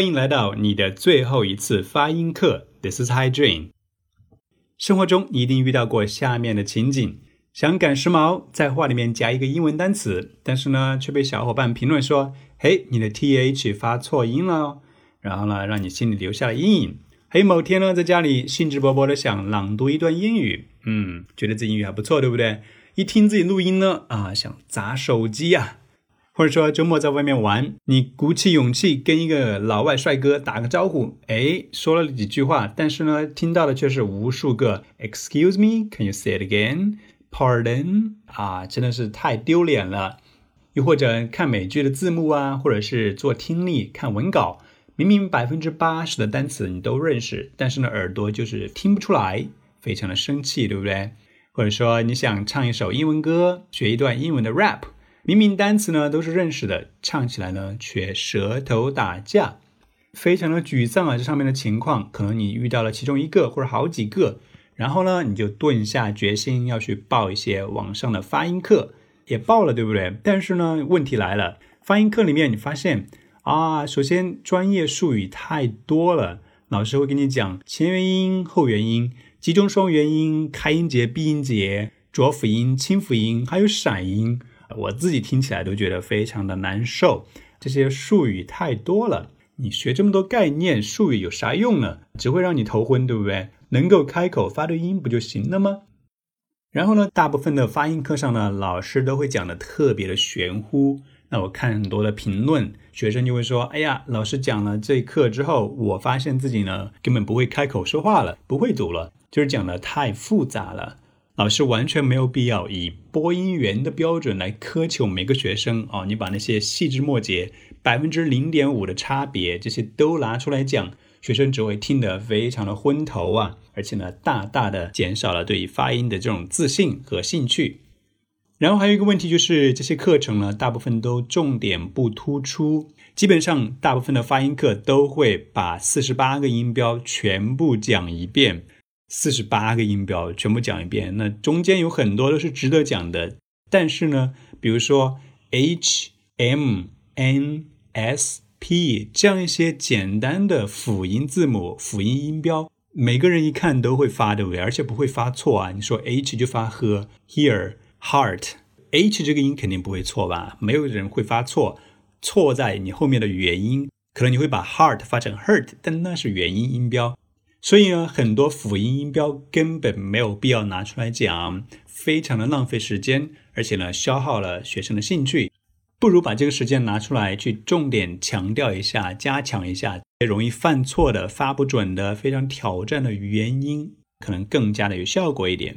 欢迎来到你的最后一次发音课。This is Hi Dream。生活中你一定遇到过下面的情景：想赶时髦，在话里面加一个英文单词，但是呢，却被小伙伴评论说：“嘿，你的 th 发错音了。”然后呢，让你心里留下了阴影。还有某天呢，在家里兴致勃勃的想朗读一段英语，嗯，觉得自己英语还不错，对不对？一听自己录音呢，啊，想砸手机呀。或者说周末在外面玩，你鼓起勇气跟一个老外帅哥打个招呼，哎，说了几句话，但是呢，听到的却是无数个 Excuse me, can you say it again? Pardon？啊，真的是太丢脸了。又或者看美剧的字幕啊，或者是做听力看文稿，明明百分之八十的单词你都认识，但是呢，耳朵就是听不出来，非常的生气，对不对？或者说你想唱一首英文歌，学一段英文的 rap。明明单词呢都是认识的，唱起来呢却舌头打架，非常的沮丧啊！这上面的情况，可能你遇到了其中一个或者好几个，然后呢你就顿下决心要去报一些网上的发音课，也报了，对不对？但是呢问题来了，发音课里面你发现啊，首先专业术语太多了，老师会跟你讲前元音、后元音、集中双元音、开音节、闭音节、浊辅音、清辅音，还有闪音。我自己听起来都觉得非常的难受，这些术语太多了。你学这么多概念术语有啥用呢？只会让你头昏，对不对？能够开口发对音不就行了吗？然后呢，大部分的发音课上呢，老师都会讲的特别的玄乎。那我看很多的评论，学生就会说：“哎呀，老师讲了这课之后，我发现自己呢根本不会开口说话了，不会读了，就是讲的太复杂了。”老师完全没有必要以播音员的标准来苛求每个学生哦，你把那些细枝末节、百分之零点五的差别这些都拿出来讲，学生只会听得非常的昏头啊，而且呢，大大的减少了对于发音的这种自信和兴趣。然后还有一个问题就是，这些课程呢，大部分都重点不突出，基本上大部分的发音课都会把四十八个音标全部讲一遍。四十八个音标全部讲一遍，那中间有很多都是值得讲的。但是呢，比如说 H、M、N、S、P 这样一些简单的辅音字母、辅音音标，每个人一看都会发，对不对？而且不会发错啊。你说 H 就发 h，here heart，H 这个音肯定不会错吧？没有人会发错，错在你后面的元音，可能你会把 heart 发成 hurt，但那是元音音标。所以呢，很多辅音音标根本没有必要拿出来讲，非常的浪费时间，而且呢，消耗了学生的兴趣。不如把这个时间拿出来，去重点强调一下，加强一下容易犯错的、发不准的、非常挑战的原因，可能更加的有效果一点。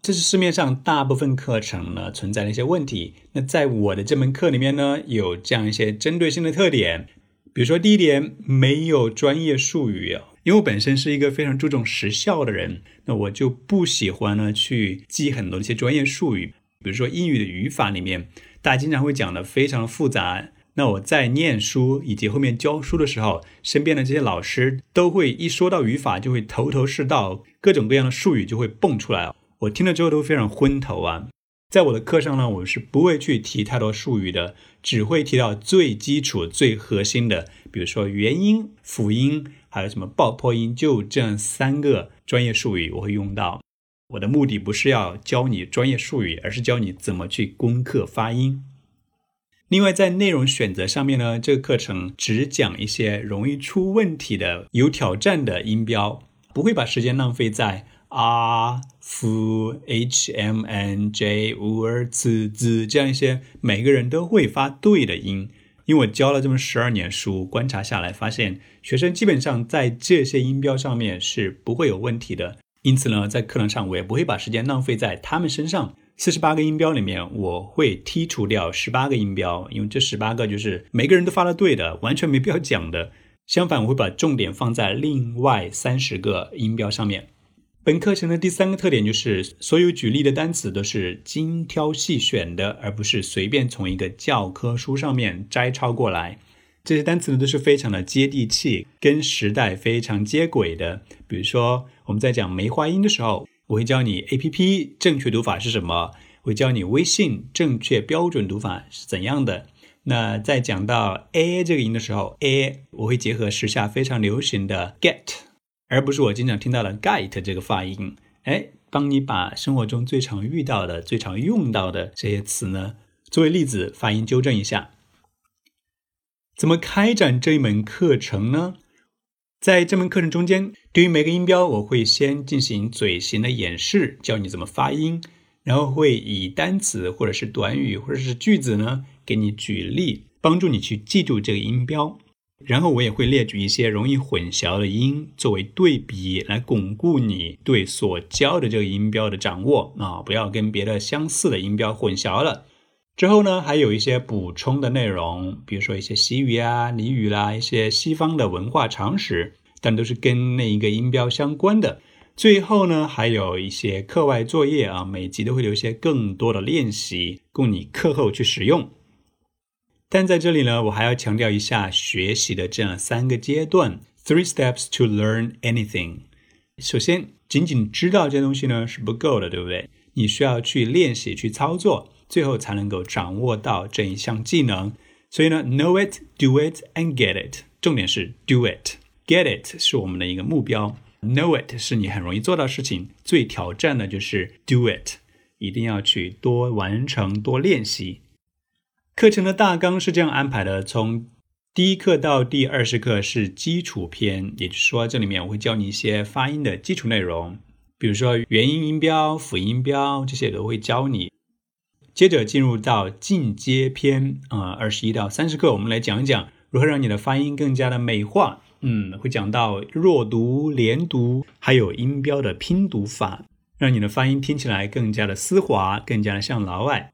这是市面上大部分课程呢存在的一些问题。那在我的这门课里面呢，有这样一些针对性的特点，比如说第一点，没有专业术语啊。因为我本身是一个非常注重时效的人，那我就不喜欢呢去记很多一些专业术语，比如说英语的语法里面，大家经常会讲的非常复杂。那我在念书以及后面教书的时候，身边的这些老师都会一说到语法就会头头是道，各种各样的术语就会蹦出来，我听了之后都非常昏头啊。在我的课上呢，我是不会去提太多术语的，只会提到最基础、最核心的，比如说元音、辅音。还有什么爆破音？就这样三个专业术语我会用到。我的目的不是要教你专业术语，而是教你怎么去攻克发音。另外，在内容选择上面呢，这个课程只讲一些容易出问题的、有挑战的音标，不会把时间浪费在 r、f、h、m、n、j、u、z、z 这样一些每个人都会发对的音。因为我教了这么十二年书，观察下来发现，学生基本上在这些音标上面是不会有问题的。因此呢，在课堂上我也不会把时间浪费在他们身上。四十八个音标里面，我会剔除掉十八个音标，因为这十八个就是每个人都发的对的，完全没必要讲的。相反，我会把重点放在另外三十个音标上面。本课程的第三个特点就是，所有举例的单词都是精挑细选的，而不是随便从一个教科书上面摘抄过来。这些单词呢都是非常的接地气，跟时代非常接轨的。比如说，我们在讲梅花音的时候，我会教你 A P P 正确读法是什么，会教你微信正确标准读法是怎样的。那在讲到 a 这个音的时候，a 我会结合时下非常流行的 get，而不是我经常听到的 get 这个发音。哎，帮你把生活中最常遇到的、最常用到的这些词呢，作为例子发音纠正一下。怎么开展这一门课程呢？在这门课程中间，对于每个音标，我会先进行嘴型的演示，教你怎么发音，然后会以单词或者是短语或者是句子呢。给你举例，帮助你去记住这个音标，然后我也会列举一些容易混淆的音作为对比，来巩固你对所教的这个音标的掌握啊，不要跟别的相似的音标混淆了。之后呢，还有一些补充的内容，比如说一些习语啊、俚语啦，一些西方的文化常识，但都是跟那一个音标相关的。最后呢，还有一些课外作业啊，每集都会留一些更多的练习，供你课后去使用。但在这里呢，我还要强调一下学习的这样三个阶段：three steps to learn anything。首先，仅仅知道这些东西呢是不够的，对不对？你需要去练习、去操作，最后才能够掌握到这一项技能。所以呢，know it, do it, and get it。重点是 do it，get it 是我们的一个目标，know it 是你很容易做到事情。最挑战的就是 do it，一定要去多完成、多练习。课程的大纲是这样安排的：从第一课到第二十课是基础篇，也就是说，这里面我会教你一些发音的基础内容，比如说元音音标、辅音标这些都会教你。接着进入到进阶篇，啊，二十一到三十课，我们来讲一讲如何让你的发音更加的美化。嗯，会讲到弱读、连读，还有音标的拼读法，让你的发音听起来更加的丝滑，更加的像老外。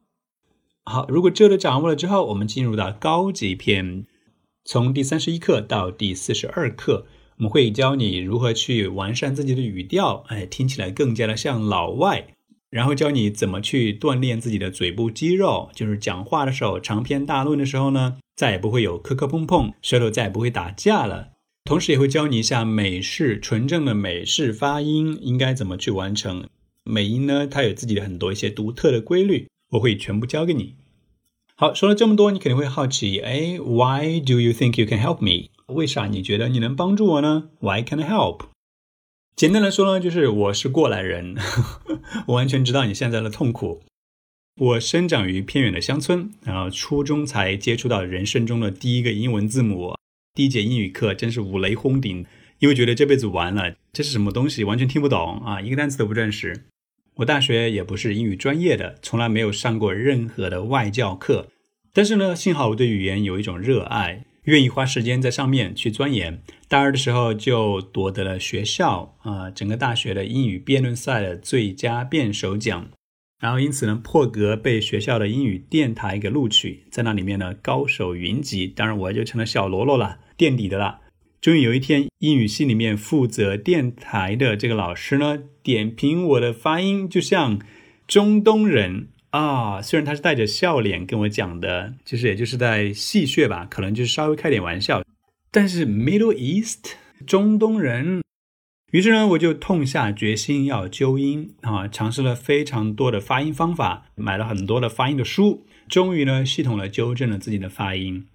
好，如果这都掌握了之后，我们进入到高级篇，从第三十一课到第四十二课，我们会教你如何去完善自己的语调，哎，听起来更加的像老外。然后教你怎么去锻炼自己的嘴部肌肉，就是讲话的时候，长篇大论的时候呢，再也不会有磕磕碰碰，舌头再也不会打架了。同时也会教你一下美式纯正的美式发音应该怎么去完成。美音呢，它有自己的很多一些独特的规律，我会全部教给你。好，说了这么多，你肯定会好奇，哎，Why do you think you can help me？为啥你觉得你能帮助我呢？Why can I help？简单来说呢，就是我是过来人，我完全知道你现在的痛苦。我生长于偏远的乡村，然后初中才接触到人生中的第一个英文字母，第一节英语课真是五雷轰顶，因为觉得这辈子完了，这是什么东西，完全听不懂啊，一个单词都不认识。我大学也不是英语专业的，从来没有上过任何的外教课。但是呢，幸好我对语言有一种热爱，愿意花时间在上面去钻研。大二的时候就夺得了学校啊整个大学的英语辩论赛的最佳辩手奖，然后因此呢破格被学校的英语电台给录取，在那里面呢高手云集，当然我就成了小喽啰了，垫底的了。终于有一天，英语系里面负责电台的这个老师呢，点评我的发音就像中东人啊。虽然他是带着笑脸跟我讲的，其实也就是在戏谑吧，可能就是稍微开点玩笑。但是 Middle East 中东人，于是呢，我就痛下决心要纠音啊，尝试了非常多的发音方法，买了很多的发音的书，终于呢，系统的纠正了自己的发音。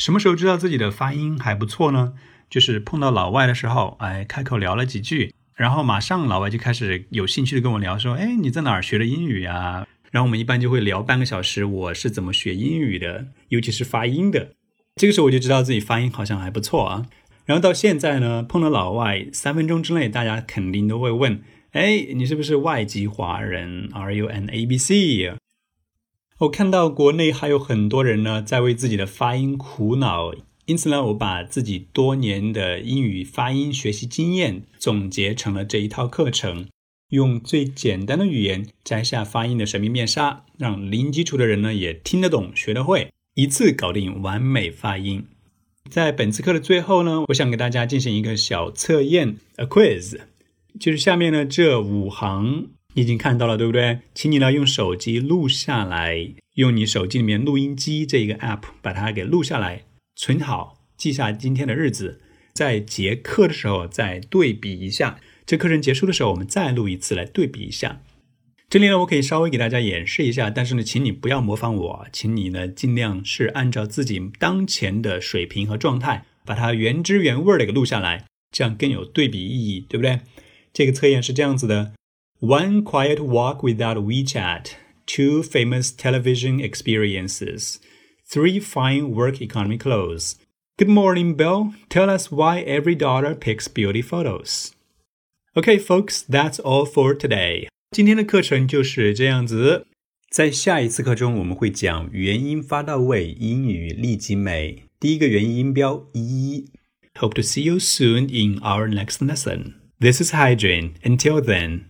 什么时候知道自己的发音还不错呢？就是碰到老外的时候，哎，开口聊了几句，然后马上老外就开始有兴趣的跟我聊，说，哎，你在哪儿学的英语呀？然后我们一般就会聊半个小时，我是怎么学英语的，尤其是发音的。这个时候我就知道自己发音好像还不错啊。然后到现在呢，碰到老外，三分钟之内大家肯定都会问，哎，你是不是外籍华人？Are you an ABC？我看到国内还有很多人呢，在为自己的发音苦恼，因此呢，我把自己多年的英语发音学习经验总结成了这一套课程，用最简单的语言摘下发音的神秘面纱，让零基础的人呢也听得懂、学得会，一次搞定完美发音。在本次课的最后呢，我想给大家进行一个小测验，a quiz，就是下面呢这五行。你已经看到了，对不对？请你呢用手机录下来，用你手机里面录音机这一个 app 把它给录下来，存好，记下今天的日子，在结课的时候再对比一下。这课程结束的时候，我们再录一次来对比一下。这里呢，我可以稍微给大家演示一下，但是呢，请你不要模仿我，请你呢尽量是按照自己当前的水平和状态，把它原汁原味的给录下来，这样更有对比意义，对不对？这个测验是这样子的 ：One quiet walk without WeChat, two famous television experiences, three fine work economy clothes. Good morning, Bill. Tell us why every daughter picks beauty photos. Okay, folks, that's all for today. 今天的课程就是这样子，在下一次课中我们会讲元音发到位，英语立即美。第一个元音音标一。Hope to see you soon in our next lesson. This is Hygiene. Until then.